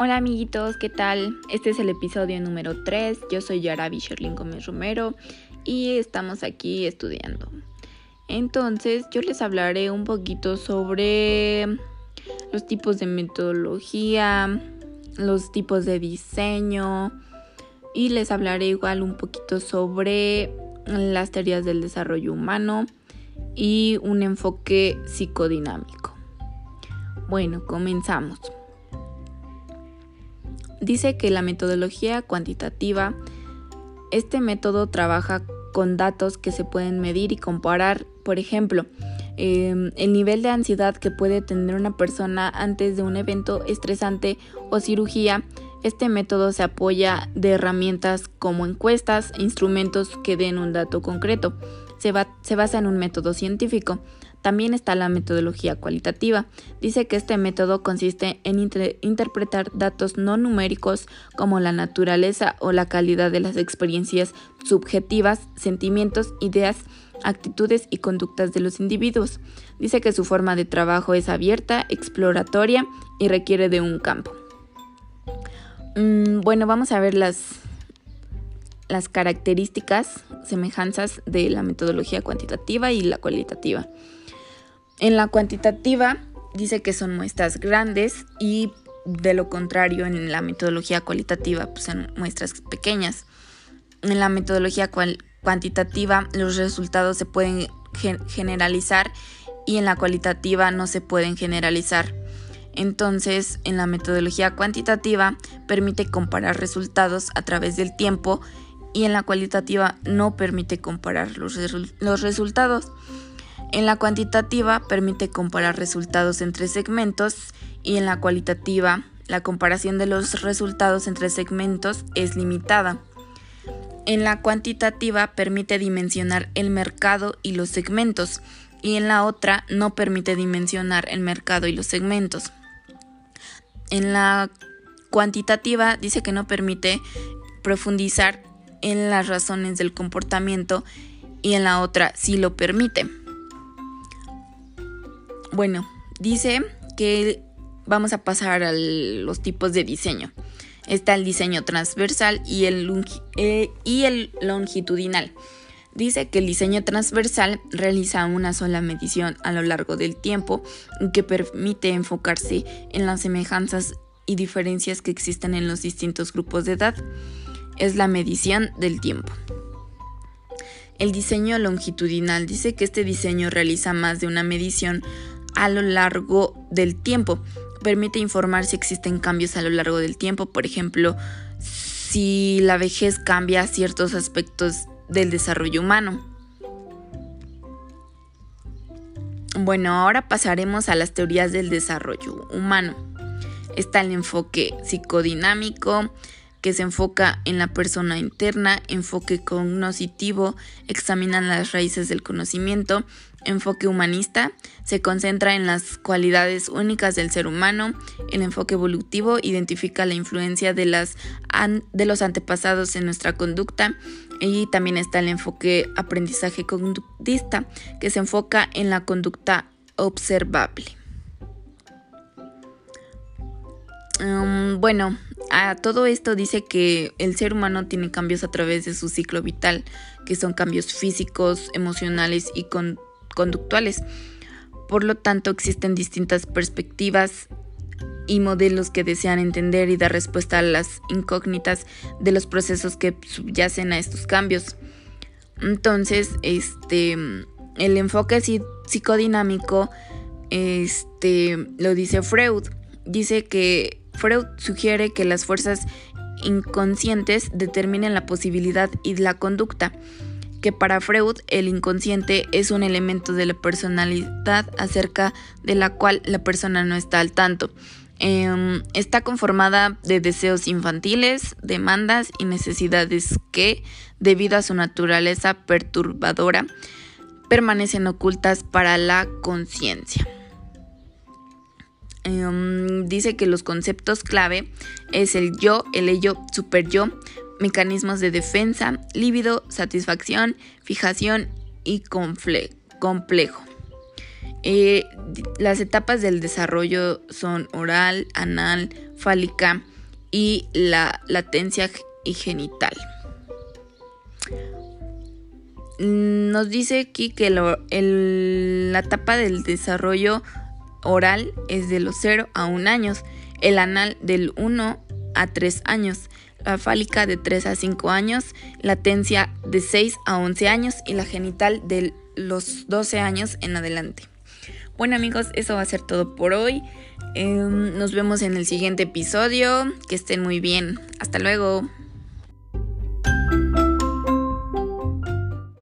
Hola amiguitos, ¿qué tal? Este es el episodio número 3. Yo soy Yarabi Sherlyn Gómez Romero y estamos aquí estudiando. Entonces, yo les hablaré un poquito sobre los tipos de metodología, los tipos de diseño y les hablaré igual un poquito sobre las teorías del desarrollo humano y un enfoque psicodinámico. Bueno, comenzamos. Dice que la metodología cuantitativa, este método trabaja con datos que se pueden medir y comparar, por ejemplo, em, el nivel de ansiedad que puede tener una persona antes de un evento estresante o cirugía. Este método se apoya de herramientas como encuestas e instrumentos que den un dato concreto. Se, se basa en un método científico. También está la metodología cualitativa. Dice que este método consiste en interpretar datos no numéricos como la naturaleza o la calidad de las experiencias subjetivas, sentimientos, ideas, actitudes y conductas de los individuos. Dice que su forma de trabajo es abierta, exploratoria y requiere de un campo. Mm, bueno, vamos a ver las, las características, semejanzas de la metodología cuantitativa y la cualitativa. En la cuantitativa dice que son muestras grandes y de lo contrario en la metodología cualitativa pues son muestras pequeñas. En la metodología cuantitativa los resultados se pueden generalizar y en la cualitativa no se pueden generalizar. Entonces, en la metodología cuantitativa permite comparar resultados a través del tiempo y en la cualitativa no permite comparar los, los resultados. En la cuantitativa permite comparar resultados entre segmentos y en la cualitativa la comparación de los resultados entre segmentos es limitada. En la cuantitativa permite dimensionar el mercado y los segmentos y en la otra no permite dimensionar el mercado y los segmentos. En la cuantitativa dice que no permite profundizar en las razones del comportamiento y en la otra sí lo permite. Bueno, dice que vamos a pasar a los tipos de diseño. Está el diseño transversal y el, eh, y el longitudinal. Dice que el diseño transversal realiza una sola medición a lo largo del tiempo que permite enfocarse en las semejanzas y diferencias que existen en los distintos grupos de edad. Es la medición del tiempo. El diseño longitudinal dice que este diseño realiza más de una medición a lo largo del tiempo. Permite informar si existen cambios a lo largo del tiempo, por ejemplo, si la vejez cambia ciertos aspectos del desarrollo humano. Bueno, ahora pasaremos a las teorías del desarrollo humano. Está el enfoque psicodinámico, que se enfoca en la persona interna, enfoque cognoscitivo, examina las raíces del conocimiento, enfoque humanista, se concentra en las cualidades únicas del ser humano, el enfoque evolutivo identifica la influencia de, las de los antepasados en nuestra conducta y también está el enfoque aprendizaje conductista, que se enfoca en la conducta observable. Um, bueno, a todo esto dice que el ser humano tiene cambios a través de su ciclo vital, que son cambios físicos, emocionales y conductuales. Por lo tanto, existen distintas perspectivas y modelos que desean entender y dar respuesta a las incógnitas de los procesos que subyacen a estos cambios. Entonces, este el enfoque psicodinámico este lo dice Freud. Dice que Freud sugiere que las fuerzas inconscientes determinen la posibilidad y la conducta, que para Freud el inconsciente es un elemento de la personalidad acerca de la cual la persona no está al tanto. Em, está conformada de deseos infantiles, demandas y necesidades que, debido a su naturaleza perturbadora, permanecen ocultas para la conciencia. Em, dice que los conceptos clave es el yo, el ello, super yo, mecanismos de defensa, líbido, satisfacción, fijación y complejo. Eh, las etapas del desarrollo son oral, anal, fálica y la latencia y genital. Nos dice aquí que la etapa del desarrollo oral es de los 0 a 1 años, el anal del 1 a 3 años, la fálica de 3 a 5 años, latencia de 6 a 11 años y la genital de los 12 años en adelante. Bueno amigos, eso va a ser todo por hoy. Em, nos vemos en el siguiente episodio. Que estén muy bien. Hasta luego.